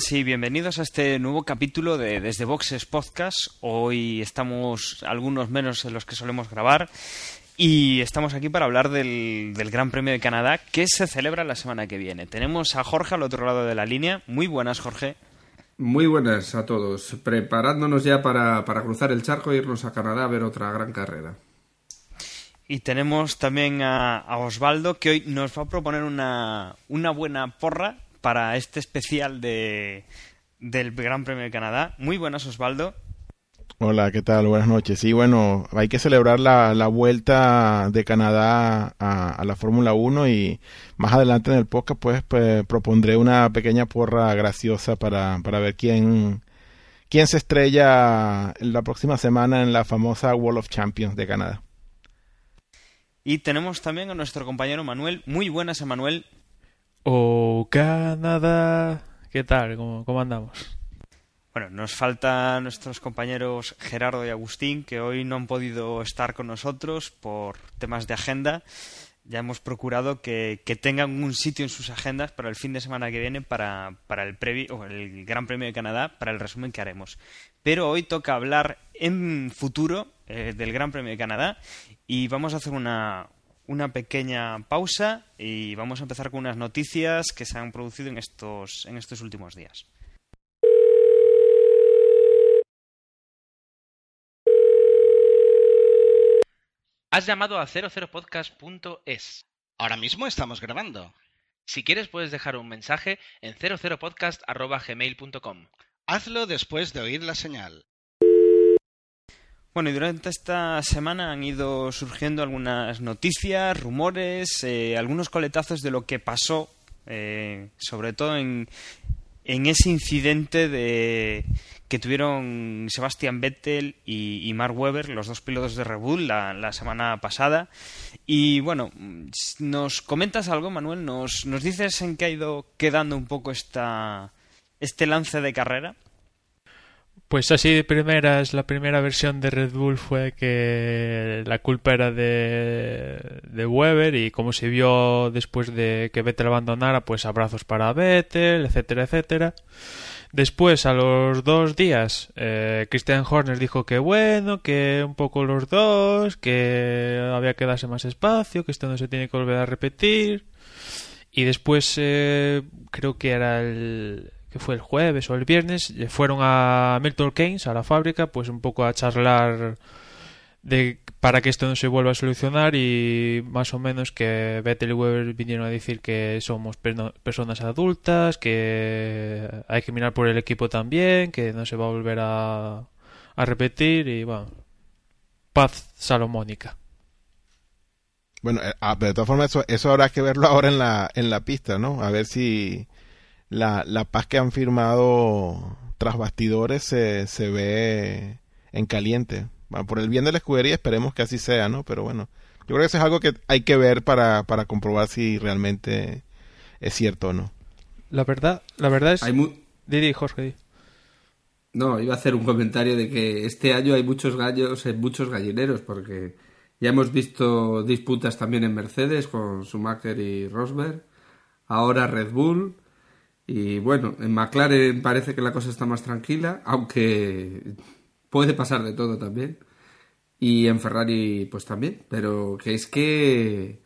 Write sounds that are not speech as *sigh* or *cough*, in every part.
Buenas y bienvenidos a este nuevo capítulo de Desde Boxes Podcast. Hoy estamos algunos menos en los que solemos grabar y estamos aquí para hablar del, del, Gran Premio de Canadá que se celebra la semana que viene. Tenemos a Jorge al otro lado de la línea. Muy buenas, Jorge. Muy buenas a todos. Preparándonos ya para, para cruzar el charco e irnos a Canadá a ver otra gran carrera. Y tenemos también a, a, Osvaldo que hoy nos va a proponer una, una buena porra para este especial de, del Gran Premio de Canadá. Muy buenas, Osvaldo. Hola, ¿qué tal? Buenas noches. Sí, bueno, hay que celebrar la, la vuelta de Canadá a, a la Fórmula 1 y más adelante en el podcast pues, pues propondré una pequeña porra graciosa para, para ver quién, quién se estrella la próxima semana en la famosa World of Champions de Canadá. Y tenemos también a nuestro compañero Manuel. Muy buenas, Manuel. Oh, Canadá. ¿Qué tal? ¿Cómo, cómo andamos? Bueno, nos faltan nuestros compañeros Gerardo y Agustín, que hoy no han podido estar con nosotros por temas de agenda. Ya hemos procurado que, que tengan un sitio en sus agendas para el fin de semana que viene para, para el, previo, o el Gran Premio de Canadá, para el resumen que haremos. Pero hoy toca hablar en futuro eh, del Gran Premio de Canadá y vamos a hacer una, una pequeña pausa y vamos a empezar con unas noticias que se han producido en estos, en estos últimos días. Has llamado a 00podcast.es. Ahora mismo estamos grabando. Si quieres puedes dejar un mensaje en 00podcast.gmail.com. Hazlo después de oír la señal. Bueno, y durante esta semana han ido surgiendo algunas noticias, rumores, eh, algunos coletazos de lo que pasó, eh, sobre todo en, en ese incidente de que tuvieron Sebastian Vettel y, y, Mark Webber, los dos pilotos de Red Bull, la, la, semana pasada. Y bueno, ¿nos comentas algo, Manuel? ¿Nos, nos dices en qué ha ido quedando un poco esta, este lance de carrera? Pues así de primeras, la primera versión de Red Bull fue que la culpa era de, de Weber y como se vio después de que Vettel abandonara, pues abrazos para Vettel, etcétera, etcétera. Después, a los dos días, eh, Christian Horner dijo que bueno, que un poco los dos, que había que darse más espacio, que esto no se tiene que volver a repetir. Y después, eh, creo que era el, que fue el jueves o el viernes, fueron a Milton Keynes, a la fábrica, pues un poco a charlar de para que esto no se vuelva a solucionar y más o menos que Vettel y Weber vinieron a decir que somos personas adultas, que hay que mirar por el equipo también, que no se va a volver a, a repetir y bueno, paz salomónica. Bueno, de todas formas eso, eso habrá que verlo ahora en la, en la pista, ¿no? A ver si la, la paz que han firmado tras bastidores se, se ve en caliente. Bueno, por el bien de la escudería esperemos que así sea, ¿no? Pero bueno, yo creo que eso es algo que hay que ver para, para comprobar si realmente es cierto o no. La verdad, la verdad es... Hay mu... Didi, Jorge. No, iba a hacer un comentario de que este año hay muchos gallos, hay muchos gallineros, porque ya hemos visto disputas también en Mercedes con Schumacher y Rosberg, ahora Red Bull, y bueno, en McLaren parece que la cosa está más tranquila, aunque puede pasar de todo también. Y en Ferrari pues también, pero que es que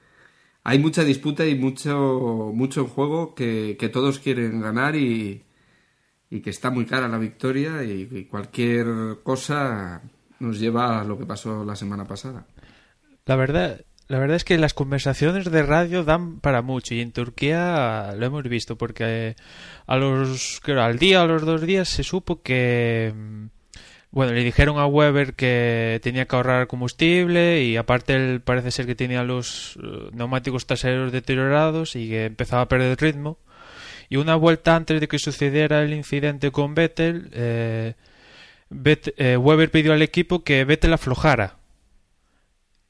hay mucha disputa y mucho, mucho juego que, que todos quieren ganar y, y, que está muy cara la victoria y, y cualquier cosa nos lleva a lo que pasó la semana pasada. La verdad, la verdad es que las conversaciones de radio dan para mucho y en Turquía lo hemos visto porque a los al día o los dos días se supo que bueno, le dijeron a Weber que tenía que ahorrar combustible y aparte él parece ser que tenía los neumáticos traseros deteriorados y que empezaba a perder ritmo. Y una vuelta antes de que sucediera el incidente con Vettel, eh, eh, Weber pidió al equipo que Vettel aflojara.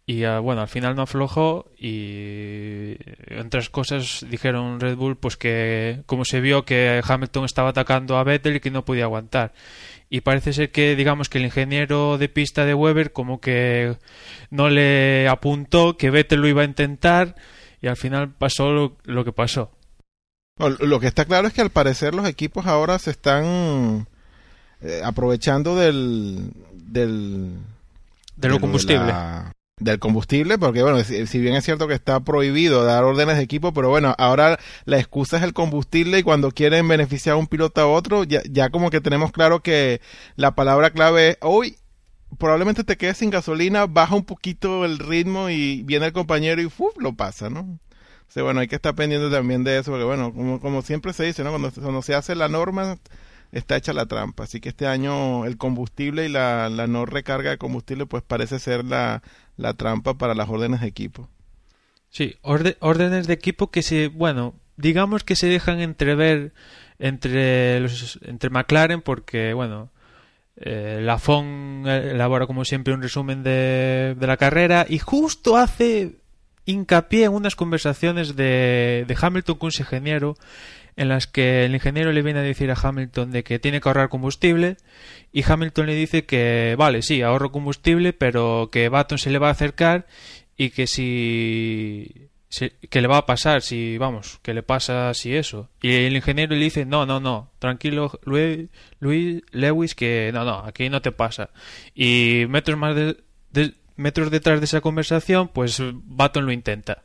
Y uh, bueno, al final no aflojó y entre otras cosas dijeron Red Bull pues que como se vio que Hamilton estaba atacando a Vettel y que no podía aguantar y parece ser que digamos que el ingeniero de pista de Weber como que no le apuntó que Vettel lo iba a intentar y al final pasó lo, lo que pasó. Lo que está claro es que al parecer los equipos ahora se están eh, aprovechando del, del de lo combustible. Del combustible, porque bueno, si, bien es cierto que está prohibido dar órdenes de equipo, pero bueno, ahora la excusa es el combustible y cuando quieren beneficiar a un piloto a otro, ya, ya como que tenemos claro que la palabra clave es hoy probablemente te quedes sin gasolina, baja un poquito el ritmo y viene el compañero y ¡fuf! lo pasa, ¿no? O sea, bueno, hay que estar pendiente también de eso, porque bueno, como, como siempre se dice, ¿no? Cuando, cuando se hace la norma, está hecha la trampa. Así que este año el combustible y la, no recarga de combustible pues parece ser la, la trampa para las órdenes de equipo. Sí, órdenes de equipo que se, bueno, digamos que se dejan entrever entre los entre McLaren porque, bueno, eh, la elabora como siempre un resumen de, de la carrera y justo hace hincapié en unas conversaciones de, de Hamilton con su ingeniero en las que el ingeniero le viene a decir a Hamilton de que tiene que ahorrar combustible y Hamilton le dice que vale, sí, ahorro combustible, pero que Baton se le va a acercar y que si, que le va a pasar si vamos, que le pasa si eso. Y el ingeniero le dice, "No, no, no, tranquilo, Luis, Lewis que no, no, aquí no te pasa." Y metros más de, metros detrás de esa conversación, pues Baton lo intenta.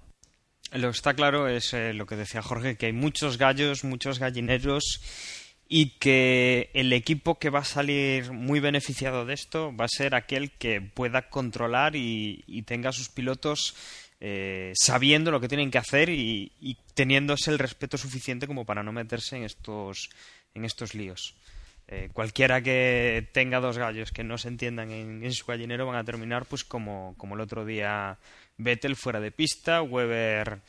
Lo que está claro es eh, lo que decía Jorge, que hay muchos gallos, muchos gallineros y que el equipo que va a salir muy beneficiado de esto va a ser aquel que pueda controlar y, tenga a sus pilotos eh, sabiendo lo que tienen que hacer y, teniéndose el respeto suficiente como para no meterse en estos, en estos líos. Eh, cualquiera que tenga dos gallos que no se entiendan en, en, su gallinero van a terminar pues como, como el otro día Vettel fuera de pista, Weber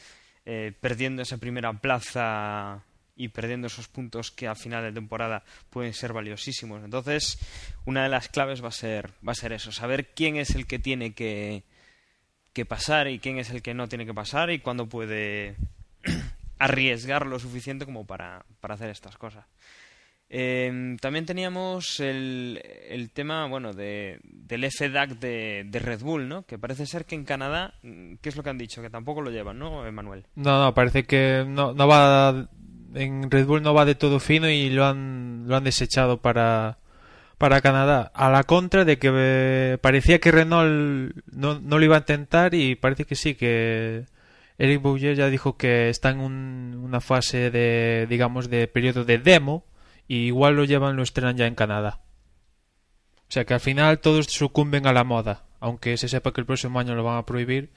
eh, perdiendo esa primera plaza y perdiendo esos puntos que a final de temporada pueden ser valiosísimos. Entonces, una de las claves va a ser, va a ser eso, saber quién es el que tiene que, que pasar y quién es el que no tiene que pasar y cuándo puede *clears throat* arriesgar lo suficiente como para, para hacer estas cosas. Em, también teníamos el, el tema, bueno, de, del FDAC de, de, Red Bull, ¿no? Que parece ser que en Canadá, ¿qué es lo que han dicho? Que tampoco lo llevan, ¿no, Emanuel? No, no, parece que no, no va, en Red Bull no va de todo fino y lo han, lo han desechado para, para Canadá. A la contra de que eh, parecía que Renault no, no lo iba a intentar y parece que sí, que Eric Bouyer ya dijo que está en un, una fase de, digamos, de periodo de demo y igual lo llevan, lo estrenan ya en Canadá. O sea que al final todos sucumben a la moda, aunque se sepa que el próximo año lo van a prohibir.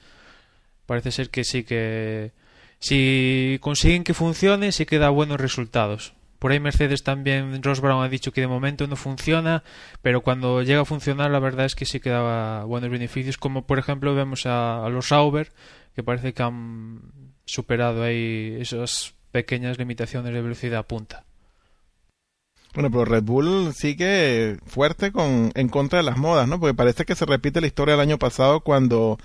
Parece ser que sí que si consiguen que funcione, sí que da buenos resultados. Por ahí Mercedes también, Ross Brown ha dicho que de momento no funciona, pero cuando llega a funcionar la verdad es que sí que da buenos beneficios, como por ejemplo vemos a, a los Sauber, que parece que han superado ahí esas pequeñas limitaciones de velocidad punta. Bueno, pero Red Bull sigue fuerte con, en contra de las modas, ¿no? Porque parece que se repite la historia del año pasado cuando,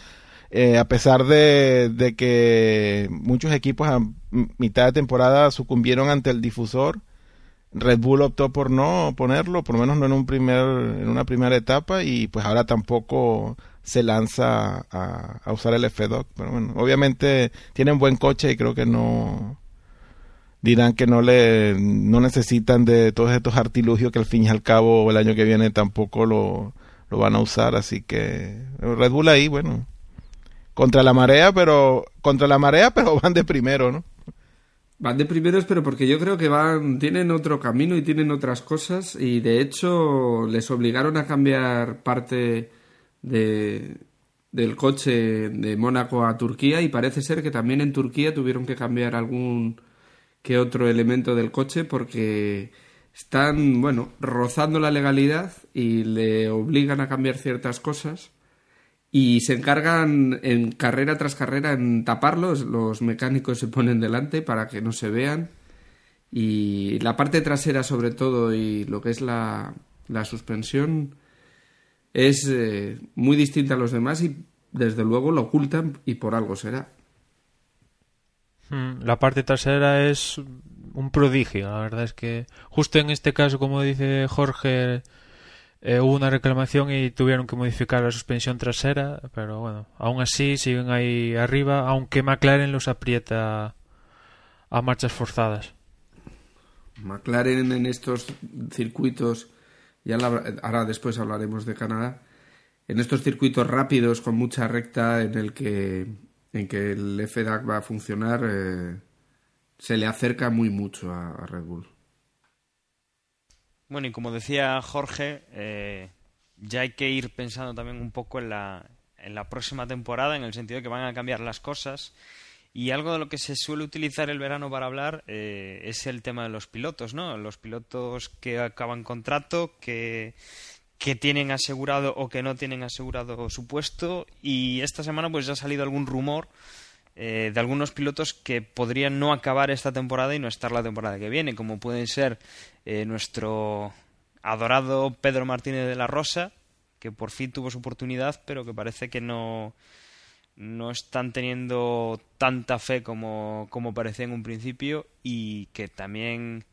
eh, a pesar de, de, que muchos equipos a mitad de temporada sucumbieron ante el difusor, Red Bull optó por no ponerlo, por lo menos no en un primer, en una primera etapa, y pues ahora tampoco se lanza a, a usar el F-Doc. Pero bueno, obviamente tienen buen coche y creo que no, dirán que no le no necesitan de todos estos artilugios que al fin y al cabo el año que viene tampoco lo, lo van a usar así que Red Bull ahí bueno. Contra la marea pero contra la marea *laughs* pero van de primero no van de primeros pero porque yo creo que van tienen otro camino y tienen otras cosas y de hecho les obligaron a cambiar parte de del coche de Mónaco a Turquía y parece ser que también en Turquía tuvieron que cambiar algún que otro elemento del coche porque están, bueno, rozando la legalidad y le obligan a cambiar ciertas cosas y se encargan en carrera tras carrera en taparlos, los mecánicos se ponen delante para que no se vean y la parte trasera sobre todo y lo que es la, la suspensión es eh, muy distinta a los demás y desde luego lo ocultan y por algo será. Mm, la parte trasera es un prodigio, la verdad es que justo en este caso, como dice Jorge, eh, hubo una reclamación y tuvieron que modificar la suspensión trasera, pero bueno, aún así siguen ahí arriba, aunque McLaren los aprieta a marchas forzadas. McLaren en estos circuitos, ya ahora después hablaremos de Canadá, en estos circuitos rápidos con mucha recta en el que en que el FDAC va a funcionar eh, se le acerca muy mucho a, Red Bull. Bueno, y como decía Jorge, eh, ya hay que ir pensando también un poco en la, en la próxima temporada, en el sentido de que van a cambiar las cosas. Y algo de lo que se suele utilizar el verano para hablar eh, es el tema de los pilotos, ¿no? Los pilotos que acaban contrato, que que tienen asegurado o que no tienen asegurado su puesto. Y esta semana pues ya ha salido algún rumor eh, de algunos pilotos que podrían no acabar esta temporada y no estar la temporada que viene, como pueden ser eh, nuestro adorado Pedro Martínez de la Rosa, que por fin tuvo su oportunidad, pero que parece que no, no están teniendo tanta fe como, como parecía en un principio y que también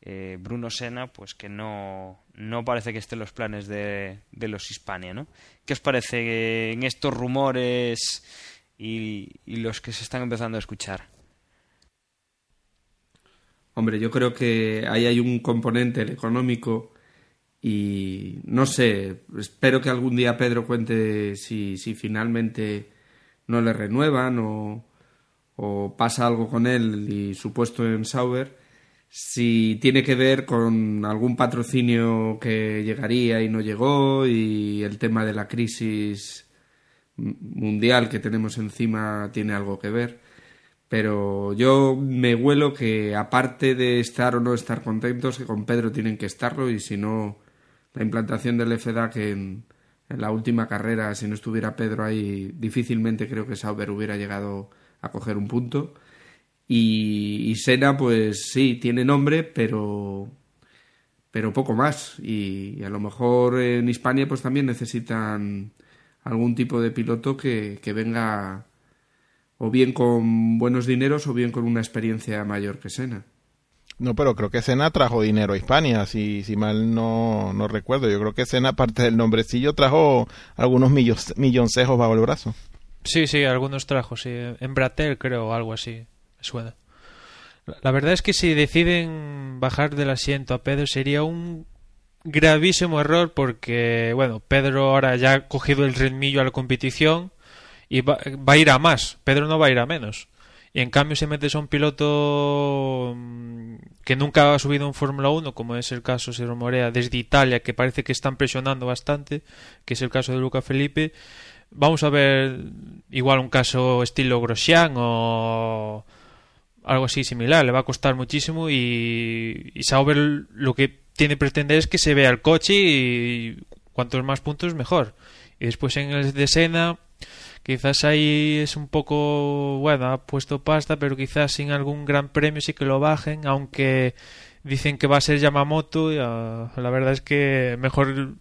eh, Bruno Sena, pues que no, no parece que esté en los planes de, de los Hispania, ¿no? ¿Qué os parece en estos rumores y, los que se están empezando a escuchar? Hombre, yo creo que ahí hay un componente el económico y no sé, espero que algún día Pedro cuente si, si finalmente no le renuevan o, o pasa algo con él y su puesto en Sauber si tiene que ver con algún patrocinio que llegaría y no llegó y el tema de la crisis mundial que tenemos encima tiene algo que ver. Pero yo me huelo que aparte de estar o no estar contentos, que con Pedro tienen que estarlo y si no, la implantación del FDA que en, en la última carrera, si no estuviera Pedro ahí, difícilmente creo que Sauber hubiera llegado a coger un punto. Y, Sena, pues sí, tiene nombre, pero, pero poco más. Y, a lo mejor en Hispania, pues también necesitan algún tipo de piloto que, que venga o bien con buenos dineros o bien con una experiencia mayor que Sena. No, pero creo que Sena trajo dinero a Hispania, si, si mal no, no recuerdo. Yo creo que Sena, aparte del nombrecillo, trajo algunos milloncejos bajo el brazo. Sí, sí, algunos trajo, sí. En Bratel creo, algo así suena. La verdad es que si deciden bajar del asiento a Pedro sería un gravísimo error porque, bueno, Pedro ahora ya ha cogido el ritmillo a la competición y va, a ir a más. Pedro no va a ir a menos. Y en cambio, si metes a un piloto mm, que nunca ha subido un Fórmula 1, como es el caso, se rumorea, desde Italia, que parece que están presionando bastante, que es el caso de Luca Felipe, vamos a ver igual un caso estilo Grosjean o algo así similar. Le va a costar muchísimo y, y Sauber lo que tiene que pretender es que se vea el coche y cuantos más puntos mejor. Y después en el de Sena, quizás ahí es un poco, bueno, ha puesto pasta, pero quizás sin algún gran premio sí que lo bajen, aunque dicen que va a ser Yamamoto. Y, ah, la verdad es que mejor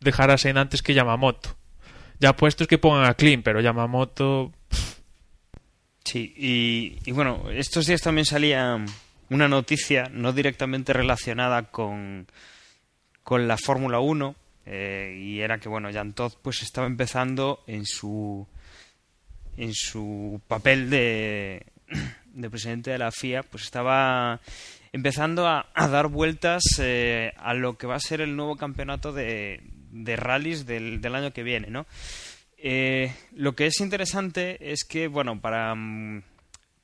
dejar a Sena antes que Yamamoto. Ya puestos que pongan a Clean, pero Yamamoto Sí, y, bueno, estos días también salía una noticia no directamente relacionada con, con la Fórmula 1 eh, y era que bueno, Jan Todd pues estaba empezando en su en su papel de, de presidente de la FIA, pues estaba empezando a, dar vueltas eh, a lo que va a ser el nuevo campeonato de, de rallies del, del año que viene, ¿no? Eh, lo que es interesante es que, bueno, para, mm,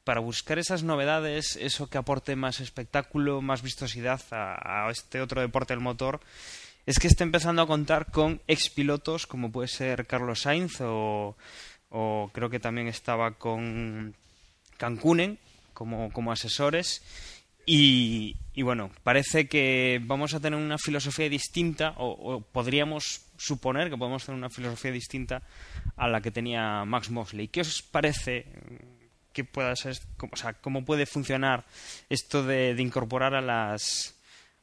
para buscar esas novedades, eso que aporte más espectáculo, más vistosidad a, este otro deporte del motor, es que está empezando a contar con expilotos como puede ser Carlos Sainz o, o creo que también estaba con Cancunen como, como asesores y, bueno, parece que vamos a tener una filosofía distinta, o, podríamos suponer que podemos tener una filosofía distinta a la que tenía Max Mosley. ¿Qué os parece que pueda ser, o sea, cómo puede funcionar esto de, incorporar a las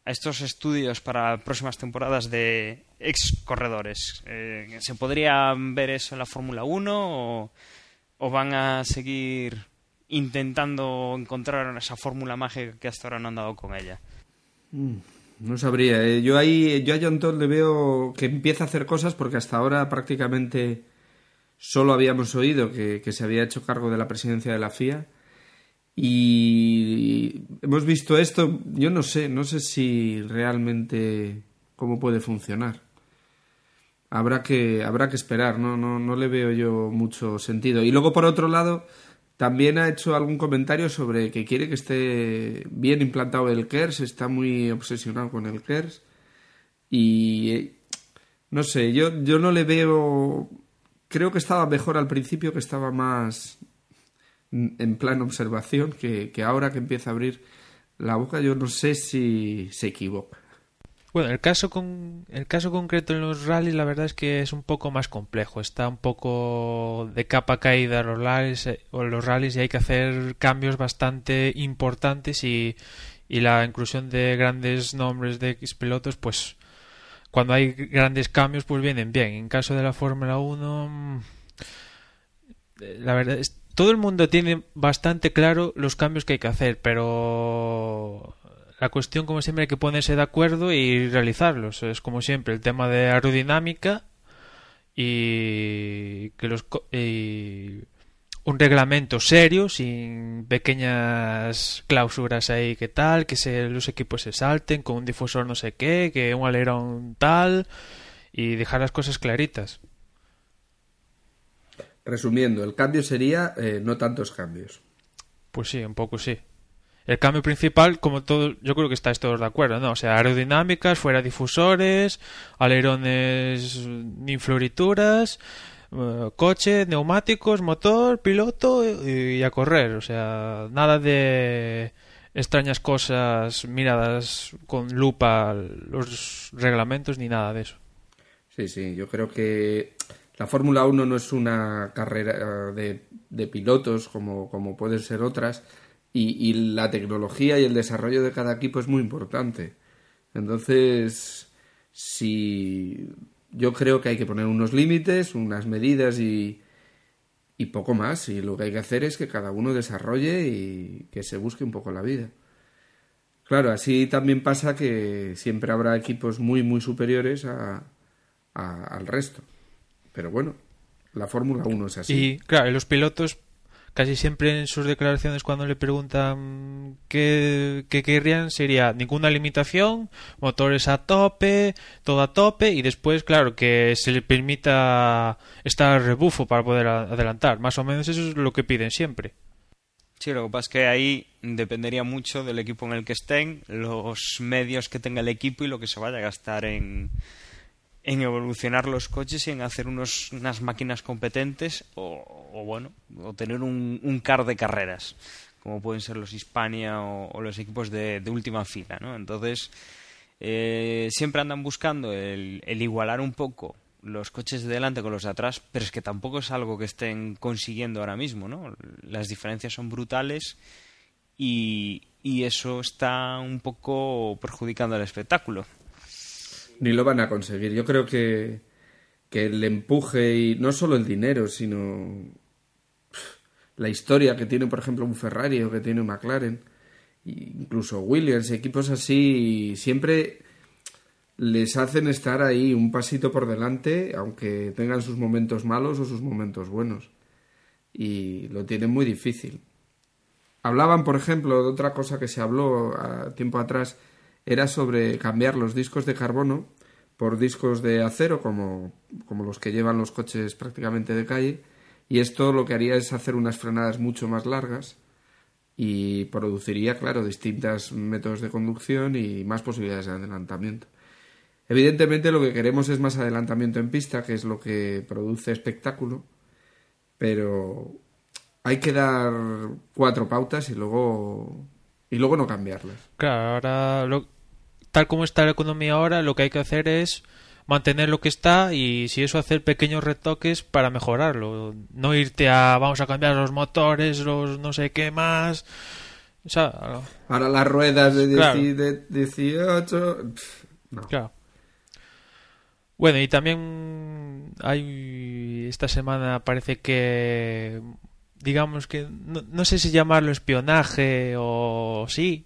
a estos estudios para próximas temporadas de ex corredores? Eh, ¿Se podría ver eso en la Fórmula 1 o van a seguir intentando encontrar esa fórmula mágica que hasta ahora no han dado con ella. Mm, no sabría. ¿eh? Yo ahí, yo a John Todd le veo que empieza a hacer cosas porque hasta ahora prácticamente solo habíamos oído que, se había hecho cargo de la presidencia de la FIA Y hemos visto esto, yo no sé, no sé si realmente cómo puede funcionar. Habrá que, habrá que esperar, ¿no? No, no le veo yo mucho sentido. Y luego, por otro lado, también ha hecho algún comentario sobre que quiere que esté bien implantado el KERS, está muy obsesionado con el KERS. Y eh, no sé, yo, yo no le veo. Creo que estaba mejor al principio, que estaba más en plan observación, que, que ahora que empieza a abrir la boca, yo no sé si se equivoca. Bueno, el caso con el caso concreto en los rallies la verdad es que es un poco más complejo, está un poco de capa caída los rallies eh, o los rallies y hay que hacer cambios bastante importantes y, y la inclusión de grandes nombres de X pilotos pues cuando hay grandes cambios pues vienen bien. En caso de la Fórmula 1 mm, la verdad es todo el mundo tiene bastante claro los cambios que hay que hacer, pero la cuestión, como siempre, hay que ponerse de acuerdo y realizarlos. Es como siempre el tema de aerodinámica y que los un reglamento serio sin pequeñas cláusulas ahí que tal que se, los equipos se salten con un difusor no sé qué que un alerón tal y dejar las cosas claritas. Resumiendo el cambio sería eh, no tantos cambios. Pues sí un poco sí el cambio principal, como todo, yo creo que estáis todos de acuerdo, ¿no? O sea, aerodinámicas, fuera difusores, alerones ni florituras, eh, coche, neumáticos, motor, piloto y, a correr. O sea, nada de extrañas cosas miradas con lupa los reglamentos ni nada de eso. Sí, sí, yo creo que la Fórmula 1 no es una carrera de, de pilotos como, como pueden ser otras, y, la tecnología y el desarrollo de cada equipo es muy importante. Entonces, si yo creo que hay que poner unos límites, unas medidas y, y poco más. Y lo que hay que hacer es que cada uno desarrolle y que se busque un poco la vida. Claro, así también pasa que siempre habrá equipos muy, muy superiores a, al resto. Pero bueno, la Fórmula 1 es así. Y claro, los pilotos casi siempre en sus declaraciones cuando le preguntan qué, qué querrían sería ninguna limitación, motores a tope, todo a tope y después, claro, que se le permita estar rebufo para poder adelantar. Más o menos eso es lo que piden siempre. Sí, lo que pasa es que ahí dependería mucho del equipo en el que estén, los medios que tenga el equipo y lo que se vaya a gastar en, en evolucionar los coches y en hacer unos, unas máquinas competentes o, bueno, o tener un, un, car de carreras, como pueden ser los Hispania o, los equipos de, última fila, ¿no? Entonces, eh, siempre andan buscando el, igualar un poco los coches de delante con los de atrás, pero es que tampoco es algo que estén consiguiendo ahora mismo, ¿no? Las diferencias son brutales y eso está un poco perjudicando el espectáculo ni lo van a conseguir. Yo creo que, que el empuje y no solo el dinero, sino la historia que tiene, por ejemplo, un Ferrari o que tiene un McLaren, incluso Williams, equipos así, siempre les hacen estar ahí un pasito por delante, aunque tengan sus momentos malos o sus momentos buenos. Y lo tienen muy difícil. Hablaban, por ejemplo, de otra cosa que se habló a tiempo atrás, era sobre cambiar los discos de carbono por discos de acero como, como los que llevan los coches prácticamente de calle y esto lo que haría es hacer unas frenadas mucho más largas y produciría, claro, distintos métodos de conducción y más posibilidades de adelantamiento. Evidentemente lo que queremos es más adelantamiento en pista, que es lo que produce espectáculo, pero hay que dar cuatro pautas y luego y luego no cambiarlas. Claro, ahora, tal como está la economía ahora, lo que hay que hacer es mantener lo que está y si eso hacer pequeños retoques para mejorarlo. No irte a vamos a cambiar los motores, los no sé qué más. O sea, ahora las ruedas de, 18. Claro. Bueno, y también hay esta semana parece que digamos que no, sé si llamarlo espionaje o sí.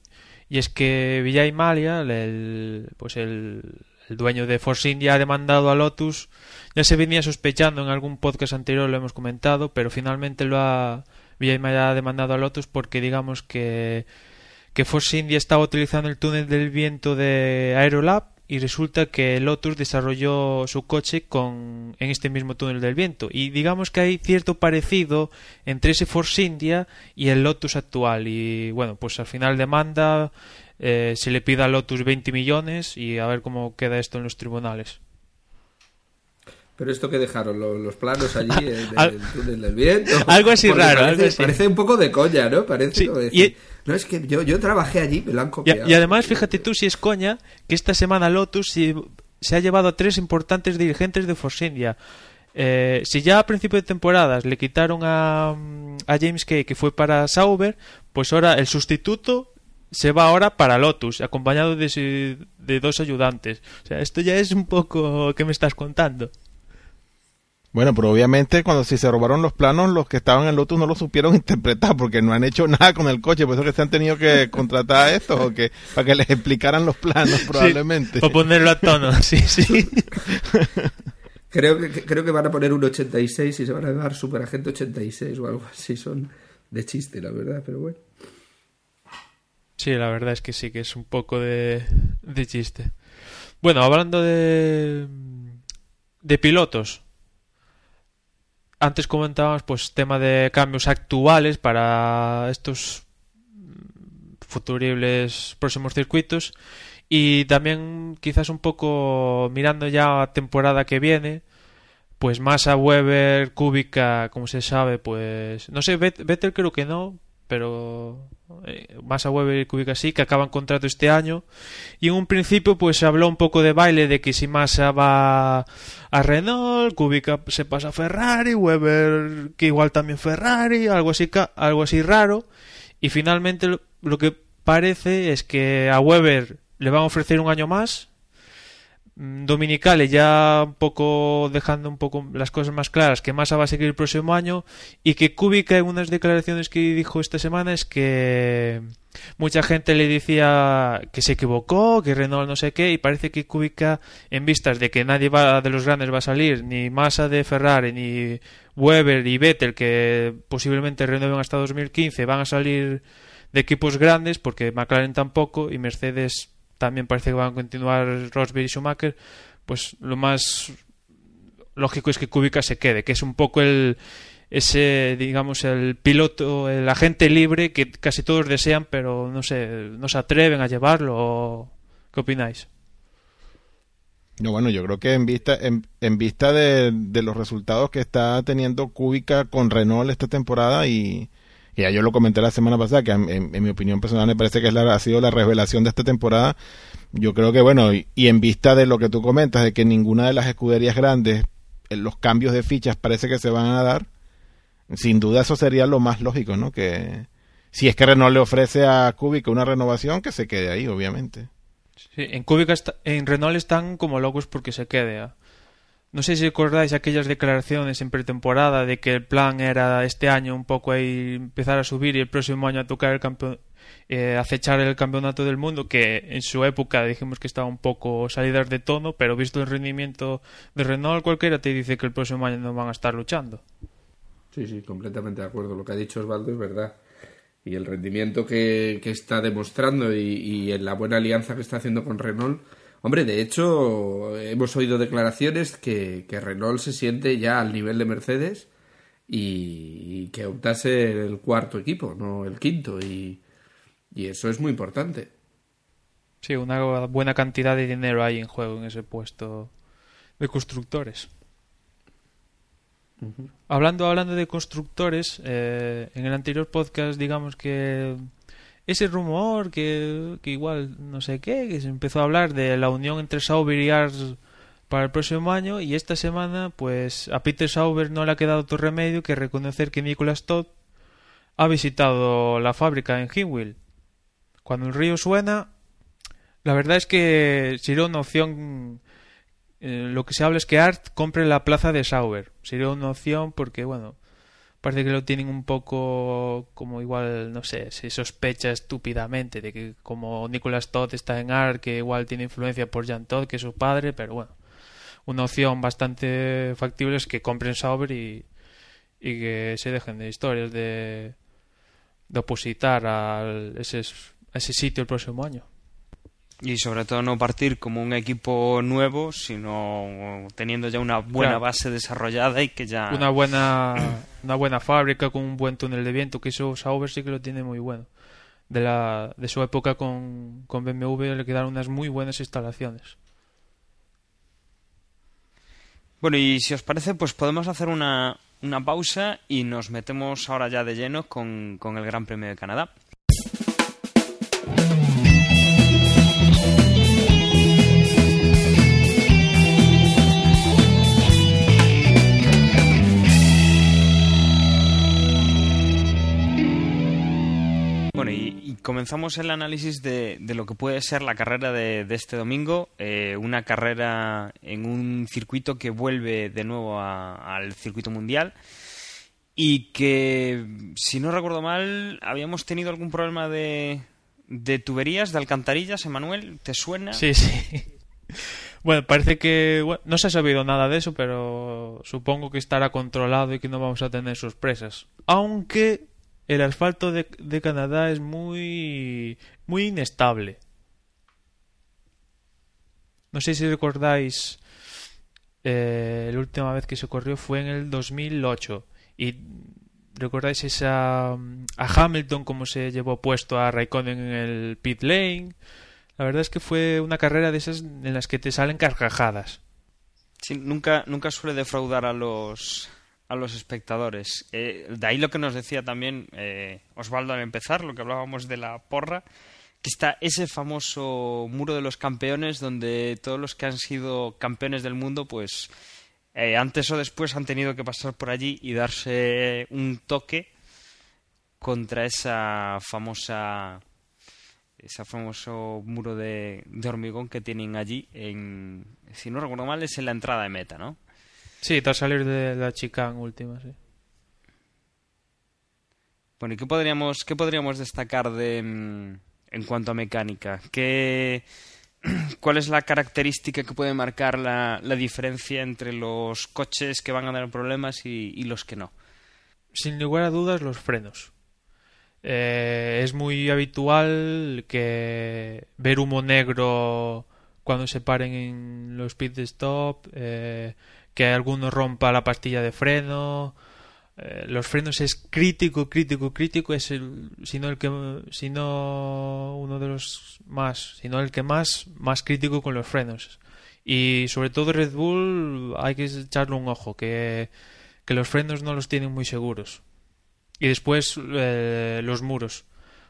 Y es que Vijay Malia el, pues el, dueño de Force India ha demandado a Lotus. Ya se venía sospechando en algún podcast anterior lo hemos comentado pero finalmente lo ha VMI haya demandado a Lotus porque digamos que, que Force India estaba utilizando el túnel del viento de Aerolab y resulta que Lotus desarrolló su coche con en este mismo túnel del viento. Y digamos que hay cierto parecido entre ese Force India y el Lotus actual. Y bueno pues al final demanda eh, se le pide a Lotus 20 millones y a ver cómo queda esto en los tribunales pero esto que dejaron los, los planos allí *laughs* en Al- el túnel del viento. Algo así raro, Parece, algo así. parece un poco de coña, ¿no? Parece Sí, como y- decir, No, es que yo, yo trabajé allí, me lo han copiado. y además, fíjate tú si es coña que esta semana Lotus se, se ha llevado a tres importantes dirigentes de Force India. Eh, si ya a principio de temporadas le quitaron a, mm, a James Kay, que fue para Sauber, pues ahora el sustituto se va ahora para Lotus, acompañado de, de dos ayudantes. O sea, esto ya es un poco que me estás contando. Bueno, pero obviamente cuando si se robaron los planos, los que estaban en Lotus no lo supieron *laughs* interpretar porque no han hecho *laughs* nada con el coche, por eso que se han tenido que *laughs* contratar a estos o que para que les explicaran los planos probablemente. O ponerlo a tono, sí, sí. Creo que, que- creo que van a poner un 86 y se van a llamar Superagente 86 o algo así. Son de chiste, la verdad, pero bueno. Sí, la verdad es que sí, que es un poco de, de chiste. Bueno, hablando de, de pilotos. Antes comentábamos, pues, tema de cambios actuales para estos futuribles próximos circuitos. Y también, quizás un poco mirando ya a temporada que viene, pues Massa, Weber, Kubica, como se sabe, pues no sé, Vettel creo que no, pero eh, Massa, Weber y Kubica sí, que acaban contrato este año. Y en un principio pues se habló un poco de baile de que si Massa va a Renault, Kubica se pasa a Ferrari, Weber que igual también Ferrari, algo así, algo así raro. Y finalmente lo- que parece es que a Weber le van a ofrecer un año más, Dominicale ya un poco dejando un poco las cosas más claras que Massa va a seguir el próximo año y que Kubica en unas declaraciones que dijo esta semana es que mucha gente le decía que se equivocó, que Renault no sé qué y parece que Kubica en vistas de que nadie va de los grandes va a salir, ni Massa de Ferrari, ni Weber y Vettel que posiblemente renueven hasta 2015 van a salir de equipos grandes porque McLaren tampoco y Mercedes también parece que van a continuar Rosberg y Schumacher, pues lo más lógico es que Kubica se quede, que es un poco el ese digamos el piloto, el agente libre que casi todos desean, pero no sé, no se atreven a llevarlo. ¿Qué opináis? No, bueno, yo creo que en vista en vista de, de los resultados que está teniendo Kubica con Renault esta temporada y, y ya yo lo comenté la semana pasada, que en, mi opinión personal me parece que la, ha sido la revelación de esta temporada. Yo creo que, bueno, y, y en vista de lo que tú comentas, de que ninguna de las escuderías grandes, eh, los cambios de fichas parece que se van a dar, sin duda eso sería lo más lógico, ¿no? Que si es que Renault le ofrece a Kubica una renovación, que se quede ahí, obviamente. Sí, en Kubica está- en Renault están como locos porque se quede. ¿ah? No sé si recordáis aquellas declaraciones en pretemporada de que el plan era este año un poco ahí empezar a subir y el próximo año a tocar el campeón eh, acechar el campeonato del mundo que en su época dijimos que estaba un poco salidas de tono pero visto el rendimiento de Renault cualquiera te dice que el próximo año no van a estar luchando Sí, sí, completamente de acuerdo. Lo que ha dicho Osvaldo es verdad. Y el rendimiento que, que está demostrando y, y en la buena alianza que está haciendo con Renault. Hombre, de hecho, hemos oído declaraciones que, que Renault se siente ya al nivel de Mercedes y, y que optase el cuarto equipo, no el quinto. Y, y eso es muy importante. sí una buena cantidad de dinero hay en juego en ese puesto de constructores Hablando, hablando de constructores, eh, en el anterior podcast digamos que ese rumor que, que igual no sé qué, que se empezó a hablar de la unión entre Sauber y Ars para el próximo año y esta semana pues a Peter Sauber no le ha quedado otro remedio que reconocer que Nicolas Todd ha visitado la fábrica en Hinwil. Cuando el río suena, la verdad es que sería una opción eh, lo que se habla es que Art compre la plaza de Sauber. Sería una opción porque, bueno, parece que lo tienen un poco como igual, no sé, se sospecha estúpidamente de que como Nicolas Todd está en Art, que igual tiene influencia por Jan Todd, que es su padre, pero bueno, una opción bastante factible es que compren Sauber y, y que se dejen de historias de, de opositar a ese, a ese sitio el próximo año. Y sobre todo no partir como un equipo nuevo, sino teniendo ya una buena Claro. base desarrollada y que ya... Una buena una buena fábrica con un buen túnel de viento, que eso Sauber sí que lo tiene muy bueno. De, la, de su época con, con BMW le quedaron unas muy buenas instalaciones. Bueno, y si os parece, pues podemos hacer una, una pausa y nos metemos ahora ya de lleno con, con el Gran Premio de Canadá. Comenzamos el análisis de, lo que puede ser la carrera de, este domingo. eh, una carrera en un circuito que vuelve de nuevo al circuito mundial y que, si no recuerdo mal, habíamos tenido algún problema de, de tuberías, de alcantarillas, Emanuel. ¿Te suena? Sí, sí. Bueno, parece que no se ha sabido nada de eso, pero supongo que estará controlado y que no vamos a tener sorpresas. Aunque el asfalto de, Canadá es muy muy inestable. No sé si recordáis eh, la última vez que se corrió fue en el 2008 y recordáis esa mm, a Hamilton como se llevó puesto a Raikkonen en el pit lane. La verdad es que fue una carrera de esas en las que te salen carcajadas. Nunca, nunca suele defraudar a los, a los espectadores. Eh, de ahí lo que nos decía también eh, Osvaldo al empezar, lo que hablábamos de la porra, que está ese famoso muro de los campeones donde todos los que han sido campeones del mundo, pues eh, antes o después han tenido que pasar por allí y darse un toque contra esa famosa ese famoso muro de, de hormigón que tienen allí en si no recuerdo mal es en la entrada de meta ¿no? Sí, tras salir de la chicane última, sí. bueno y qué podríamos qué podríamos destacar de mm, en cuanto a mecánica qué *clears throat* cuál es la característica que puede marcar la, la diferencia entre los coches que van a dar problemas y, y los que no Sin lugar a dudas, los frenos. Eh, es muy habitual que ver humo negro cuando se paren en los pit stop, eh, que alguno rompa la pastilla de freno. Eh, los frenos es crítico, crítico, crítico. Es el, si no el que, si no uno de los más, sino el que más, más crítico con los frenos. Y sobre todo Red Bull hay que echarle un ojo, que, que los frenos no los tienen muy seguros. Y después eh, los muros.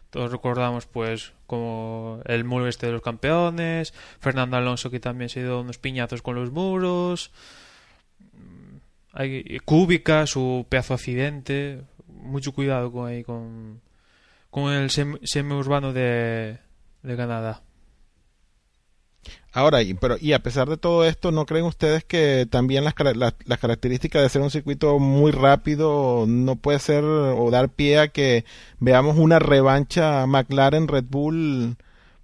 Todos recordamos pues como el muro este de los campeones, Fernando Alonso que también se dio unos piñazos con los muros, hay Kubica, su pedazo accidente, mucho cuidado con ahí con, con el sem- semiurbano de, de Canadá. Ahora, y, pero, y a pesar de todo esto, ¿no creen ustedes que también las, las, características de ser un circuito muy rápido no puede ser o dar pie a que veamos una revancha McLaren-Red Bull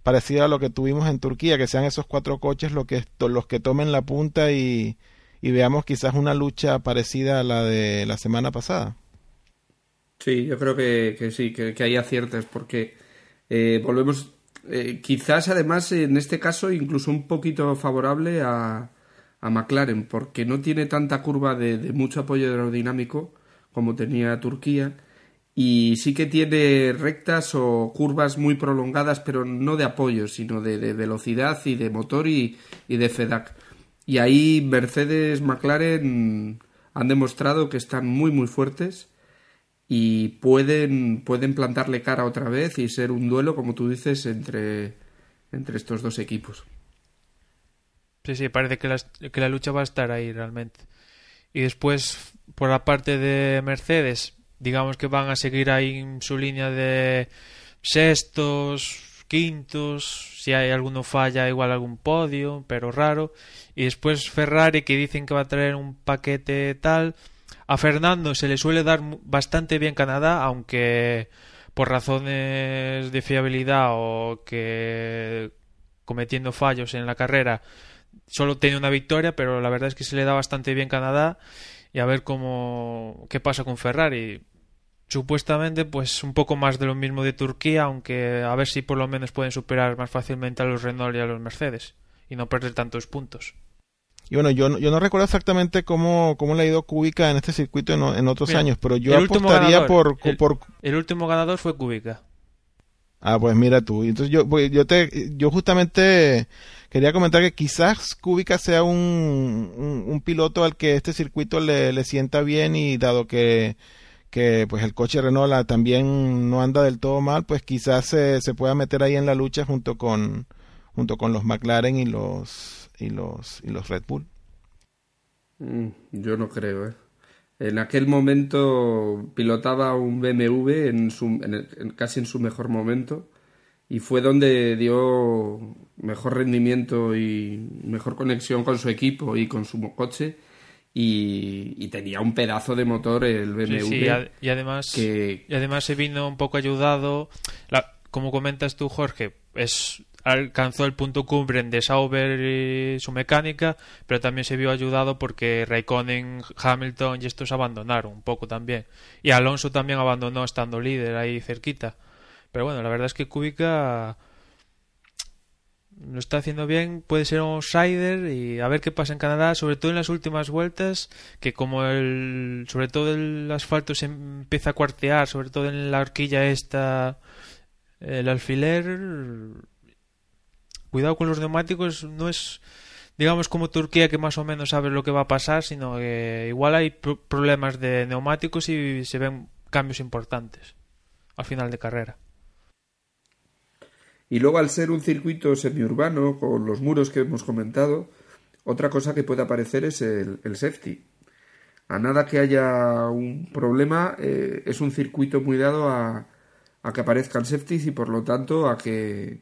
parecida a lo que tuvimos en Turquía, que sean esos cuatro coches que, los que tomen la punta y, y veamos quizás una lucha parecida a la de la semana pasada? Sí, yo creo que, que sí, que, que hay aciertos, porque eh, volvemos, eh, quizás además en este caso incluso un poquito favorable a, a McLaren, porque no tiene tanta curva de, de mucho apoyo aerodinámico como tenía Turquía, y sí que tiene rectas o curvas muy prolongadas, pero no de apoyo, sino de, de velocidad y de motor y, y de FEDAC. Y ahí Mercedes, McLaren han demostrado que están muy muy fuertes y pueden, pueden plantarle cara otra vez y ser un duelo, como tú dices, entre, entre estos dos equipos. Sí, sí, parece que, que la lucha va a estar ahí realmente. Y después, por la parte de Mercedes, digamos que van a seguir ahí en su línea de sextos, quintos, si hay alguno falla, igual algún podio, pero raro. Y después Ferrari, que dicen que va a traer un paquete tal. A Fernando se le suele dar bastante bien Canadá, aunque por razones de fiabilidad o que cometiendo fallos en la carrera solo tiene una victoria, pero la verdad es que se le da bastante bien Canadá y a ver cómo qué pasa con Ferrari. Supuestamente, pues un poco más de lo mismo de Turquía, aunque a ver si por lo menos pueden superar más fácilmente a los Renault y a los Mercedes y no perder tantos puntos. Y bueno, yo, no- yo no recuerdo exactamente cómo, cómo le ha ido Kubica en este circuito en, otros Mira, años, pero yo apostaría ganador, por, el- por... El último ganador fue Kubica. Ah, pues mira tú. Entonces yo, pues, yo, te, yo justamente quería comentar que quizás Kubica sea un, un, un piloto al que este circuito le, le sienta bien y dado que, que pues el coche Renault también no anda del todo mal, pues quizás se, se pueda meter ahí en la lucha junto con, junto con los McLaren y los, y los, y los Red Bull. Mm, Yo no creo, ¿eh? En aquel momento pilotaba un BMW en su, casi en su mejor momento y fue donde dio mejor rendimiento y mejor conexión con su equipo y con su coche y, y tenía un pedazo de motor el BMW sí, y, ad- y además que y además se vino un poco ayudado, la- como comentas tú Jorge, es alcanzó el punto cumbre de Sauber y su mecánica, pero también se vio ayudado porque Raikkonen, Hamilton y estos abandonaron un poco también. Y Alonso también abandonó estando líder ahí cerquita. Pero bueno, la verdad es que Kubica lo está haciendo bien, puede ser un outsider y a ver qué pasa en Canadá, sobre todo en las últimas vueltas, que como el sobre todo el asfalto se empieza a cuartear, sobre todo en la horquilla esta el alfiler cuidado con los neumáticos, no es digamos como Turquía que más o menos sabe lo que va a pasar, sino que igual hay pro- problemas de neumáticos y se ven cambios importantes al final de carrera. Y luego al ser un circuito semiurbano con los muros que hemos comentado, otra cosa que puede aparecer es el, safety. A nada que haya un problema, eh, es un circuito muy dado a, a que aparezcan safeties y por lo tanto a que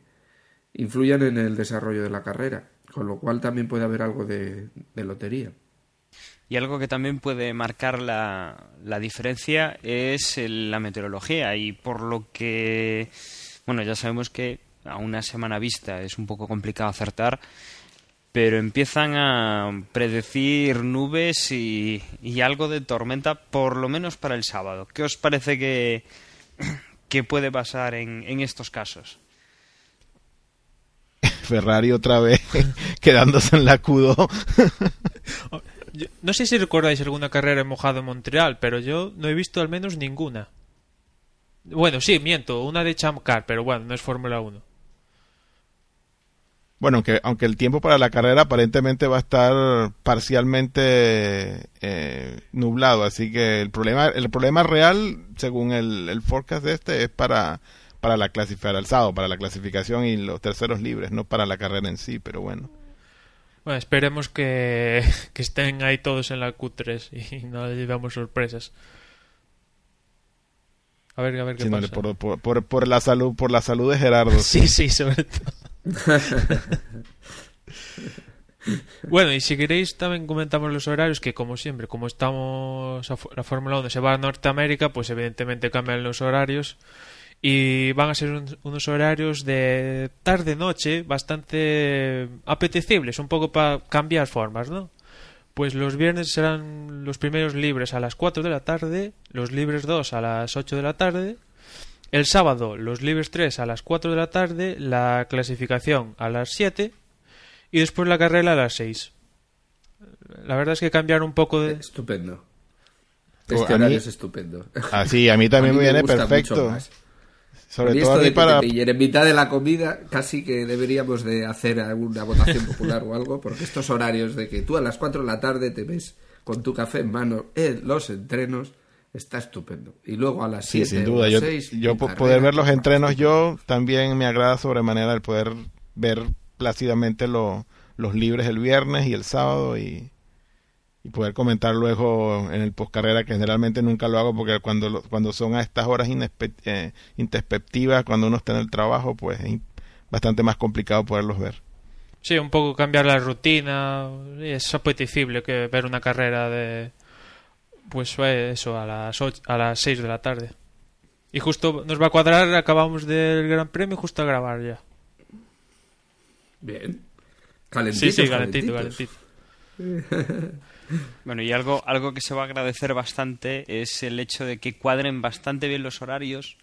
influyan en el desarrollo de la carrera. Con lo cual también puede haber algo de, de lotería. Y algo que también puede marcar la, la diferencia es la meteorología. Y por lo que, bueno, ya sabemos que a una semana vista es un poco complicado acertar, pero empiezan a predecir nubes y, y algo de tormenta, por lo menos para el sábado. ¿Qué os parece que, *clears throat* que puede pasar en, en estos casos? *laughs* Ferrari otra vez *laughs* quedándose en la Q2. *laughs* Yo- no sé si recordáis alguna carrera en mojado en Montreal, pero yo no he visto al menos ninguna. Bueno, sí, miento, una de Champ Car, pero bueno, no es Fórmula 1. Bueno, aunque, aunque el tiempo para la carrera aparentemente va a estar parcialmente eh, nublado, así que el problema, el problema real, según el, el forecast de este, es para, para la clasificación, sábado, para la clasificación y los terceros libres, no para la carrera en sí, pero bueno. Bueno, esperemos que, *laughs* que estén ahí todos en la Q3 y *laughs* no le llevemos sorpresas. A ver, a ver qué no, pasa. por, por, por, por la salud, por la salud de Gerardo. *laughs* Sí, sí, sobre todo. *laughs* bueno, y si queréis también comentamos los horarios, que como siempre, como estamos a la Fórmula 1 se va a Norteamérica, pues evidentemente cambian los horarios y van a ser un- unos horarios de tarde-noche bastante apetecibles, un poco para cambiar formas, ¿no? Pues los viernes serán los primeros libres a las 4 de la tarde, los libres 2 a las 8 de la tarde, el sábado los libres 3 a las 4 de la tarde, la clasificación a las 7 y después la carrera a las 6. La verdad es que cambiar un poco de... Estupendo. O Este mí- horario es estupendo. Ah, sí, a mí *laughs* también A mí me viene perfecto. Sobre todo esto de para... pillen en mitad de la comida, casi que deberíamos de hacer alguna votación popular o algo, porque estos horarios de que tú a las 4 de la tarde te ves con tu café en mano en los entrenos, está estupendo. Y luego a las Sí, 7 sin o duda. Yo, 6, yo carrera, poder ver los entrenos yo también me agrada sobremanera el poder ver plácidamente lo- los libres el viernes y el sábado y, y poder comentar luego en el postcarrera que generalmente nunca lo hago porque cuando lo- cuando son a estas horas inespe- eh, introspectivas cuando uno está en el trabajo pues es bastante más complicado poderlos ver Sí, un poco cambiar la rutina. Es apetecible que ver una carrera de... Pues eso, a las, och- a las 6 de la tarde. Y justo nos va a cuadrar, acabamos del Gran Premio justo a grabar ya. Bien. Sí, Calentitos, sí, calentito, calentitos. calentito. *laughs* Bueno, y algo, algo que se va a agradecer bastante es el hecho de que cuadren bastante bien los horarios,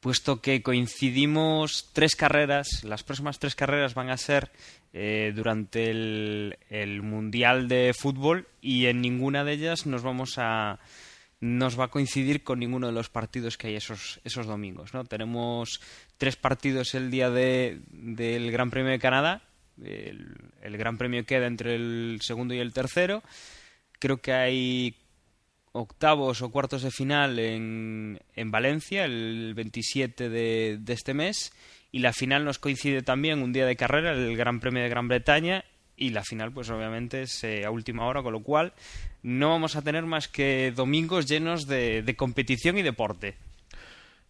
puesto que coincidimos tres carreras, las próximas tres carreras van a ser eh, durante el, Mundial de Fútbol y en ninguna de ellas nos vamos a nos va a coincidir con ninguno de los partidos que hay esos, esos domingos. ¿no? Tenemos tres partidos el día de, del Gran Premio de Canadá. El, Gran Premio queda entre el segundo y el tercero. Creo que hay octavos o cuartos de final en, en Valencia el 27 de, este mes. Y la final nos coincide también un día de carrera, el Gran Premio de Gran Bretaña, y la final pues obviamente es a última hora, con lo cual no vamos a tener más que domingos llenos de, de competición y deporte.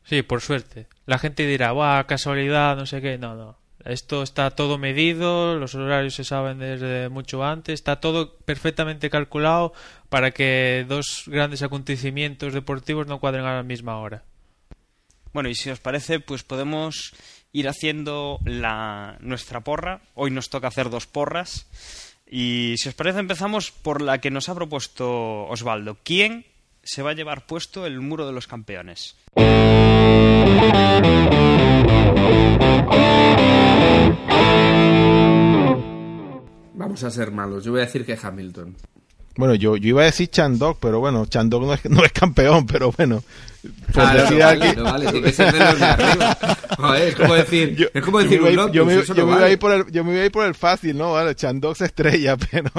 Sí, por suerte. La gente dirá, ¡buah, casualidad, no sé qué! No, no. Esto está todo medido, los horarios se saben desde mucho antes, está todo perfectamente calculado para que dos grandes acontecimientos deportivos no cuadren a la misma hora. Bueno, y si os parece, pues podemos ir haciendo la, nuestra porra. Hoy nos toca hacer dos porras. Y si os parece, empezamos por la que nos ha propuesto Osvaldo. ¿Quién se va a llevar puesto el muro de los campeones? Vamos a ser malos. Yo voy a decir que Hamilton. Bueno, yo, yo iba a decir Chandok, pero bueno, Chandok no es, *laughs* no es campeón, pero bueno. Ah, no, vale, no, vale, tiene que ser de los de arriba. Joder, es como decir, Yo- es como decir yo me, un iba- Lotus, yo me- eso yo no me iba a vale. ir por el, yo me iba a ir por el fácil, ¿no? Vale, Chandok se estrella, *laughs* pero...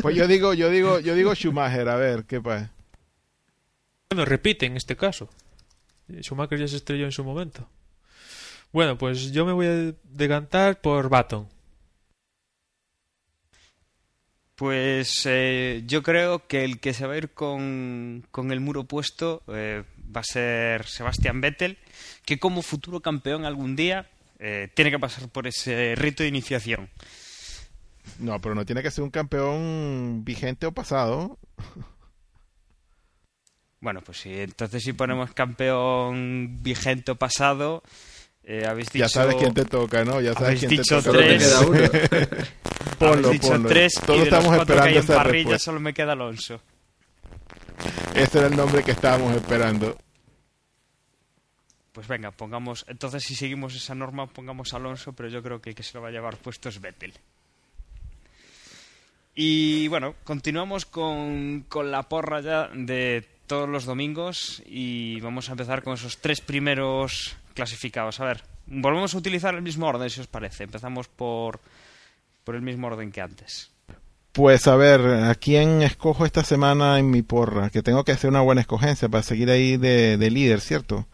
pues yo digo, yo digo, yo digo Schumacher, a ver, ¿qué pasa? Bueno, repite en este caso. Schumacher ya se estrelló en su momento. Bueno, pues yo me voy a decantar por Baton. Pues eh, yo creo que el que se va a ir con, con el muro puesto eh, va a ser Sebastián Vettel, que como futuro campeón algún día eh, tiene que pasar por ese rito de iniciación. No, pero no tiene que ser un campeón vigente o pasado. Bueno, pues sí, entonces si ponemos campeón vigente o pasado, habéis dicho... Ya sabes quién te toca, ¿no? Ya sabes quién te toca. Tres. *laughs* Ponlo, dicho ponlo. tres Todos y de los estamos cuatro que hay esperando en esa parrilla respuesta. solo me queda Alonso. Ese era el nombre que estábamos esperando. Pues venga, pongamos... Entonces si seguimos esa norma, pongamos Alonso, pero yo creo que el que se lo va a llevar puesto es Vettel. Y bueno, continuamos con, con la porra ya de todos los domingos y vamos a empezar con esos tres primeros clasificados. A ver, volvemos a utilizar el mismo orden, si os parece. Empezamos por, por el mismo orden que antes. Pues a ver, ¿a quién escojo esta semana en mi porra? Que tengo que hacer una buena escogencia para seguir ahí de, de líder, ¿cierto?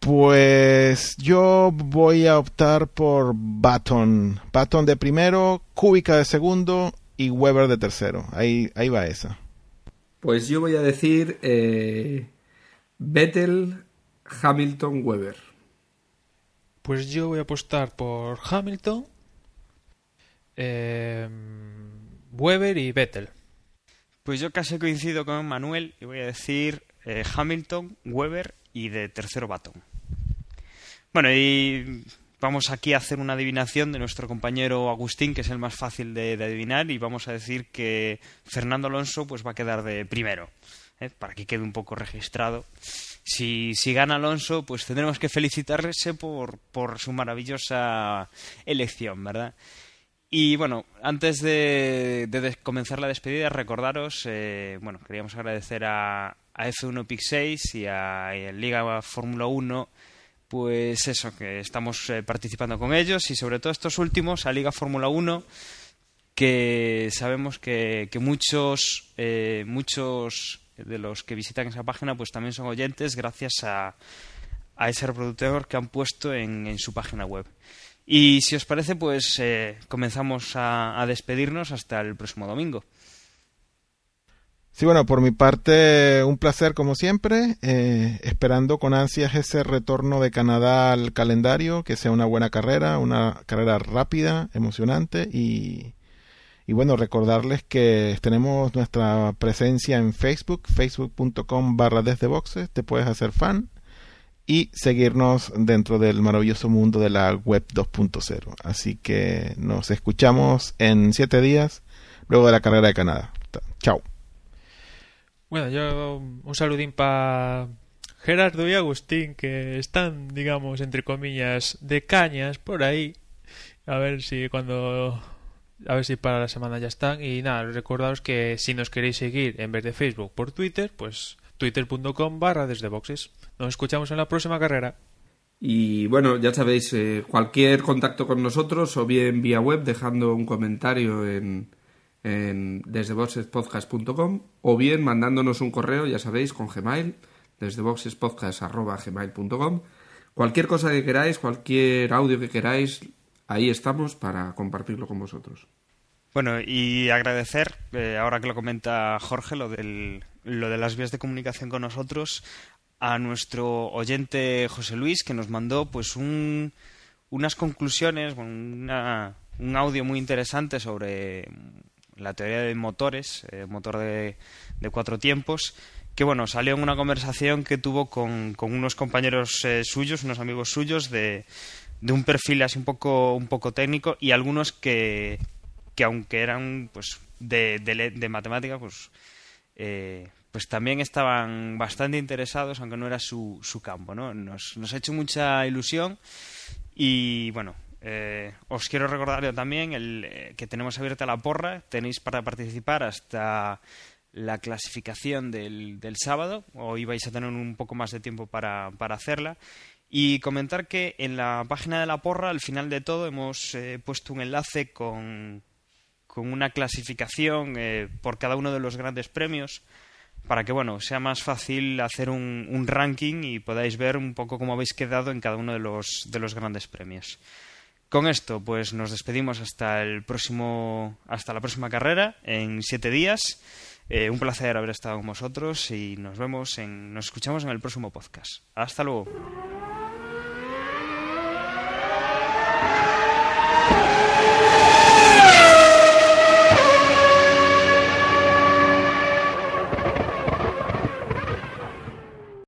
Pues yo voy a optar por Baton. Baton de primero, Kubica de segundo y Weber de tercero. Ahí, ahí va esa. Pues yo voy a decir eh, Vettel, Hamilton, Weber. Pues yo voy a apostar por Hamilton, eh, Weber y Vettel. Pues yo casi coincido con Manuel y voy a decir eh, Hamilton, Weber y de tercero Baton. Bueno, y vamos aquí a hacer una adivinación de nuestro compañero Agustín, que es el más fácil de, adivinar, y vamos a decir que Fernando Alonso pues va a quedar de primero, ¿eh? para que quede un poco registrado. Si, si gana Alonso, pues tendremos que felicitarse por, por su maravillosa elección, ¿verdad? Y bueno, antes de, de comenzar la despedida, recordaros, eh, bueno, queríamos agradecer a, a F1 Pick 6 y a, y Liga Fórmula 1, pues eso, que estamos eh, participando con ellos y sobre todo estos últimos, a Liga Fórmula 1, que sabemos que, muchos, eh, muchos de los que visitan esa página pues también son oyentes gracias a, a ese reproductor que han puesto en su página web. Y si os parece, pues eh, comenzamos a, despedirnos hasta el próximo domingo. Sí, bueno, por mi parte, un placer como siempre, eh, esperando con ansias ese retorno de Canadá al calendario, que sea una buena carrera, una carrera rápida, emocionante y, y bueno, recordarles que tenemos nuestra presencia en Facebook, facebook.com barra desde boxes, te puedes hacer fan y seguirnos dentro del maravilloso mundo de la web 2.0. Así que nos escuchamos en siete días luego de la carrera de Canadá. Chao. Bueno, yo un saludín para Gerardo y Agustín que están, digamos, entre comillas, de cañas por ahí. A ver si cuando a ver si para la semana ya están. Y nada, recordaros que si nos queréis seguir en vez de Facebook por Twitter, pues twitter.com barra desde boxes. Nos escuchamos en la próxima carrera. Y bueno, ya sabéis, eh, cualquier contacto con nosotros o bien vía web dejando un comentario en, en desde boxespodcast.com o bien mandándonos un correo, ya sabéis, con Gmail, desde boxespodcast.gmail.com. Cualquier cosa que queráis, cualquier audio que queráis, ahí estamos para compartirlo con vosotros. Bueno, y agradecer, eh, ahora que lo comenta Jorge, lo, del, lo de las vías de comunicación con nosotros, a nuestro oyente José Luis, que nos mandó pues un, unas conclusiones, una, un audio muy interesante sobre la teoría de motores, eh, motor de, de, cuatro tiempos, que bueno, salió en una conversación que tuvo con, con unos compañeros eh, suyos, unos amigos suyos de, de un perfil así un poco, un poco técnico y algunos que, que aunque eran pues de, de, de matemática, pues, eh, pues también estaban bastante interesados, aunque no era su, su campo. ¿no? Nos, nos ha hecho mucha ilusión y bueno, eh, os quiero recordar también el, eh, que tenemos abierta la porra, tenéis para participar hasta la clasificación del, del sábado, hoy vais a tener un poco más de tiempo para, para hacerla. Y comentar que en la página de la porra, al final de todo, hemos eh, puesto un enlace con, con una clasificación eh, por cada uno de los grandes premios para que bueno sea más fácil hacer un, ranking y podáis ver un poco cómo habéis quedado en cada uno de los, de los grandes premios. Con esto, pues nos despedimos hasta el próximo, hasta la próxima carrera en siete días. Eh, un placer haber estado con vosotros y nos vemos en, nos escuchamos en el próximo podcast. Hasta luego.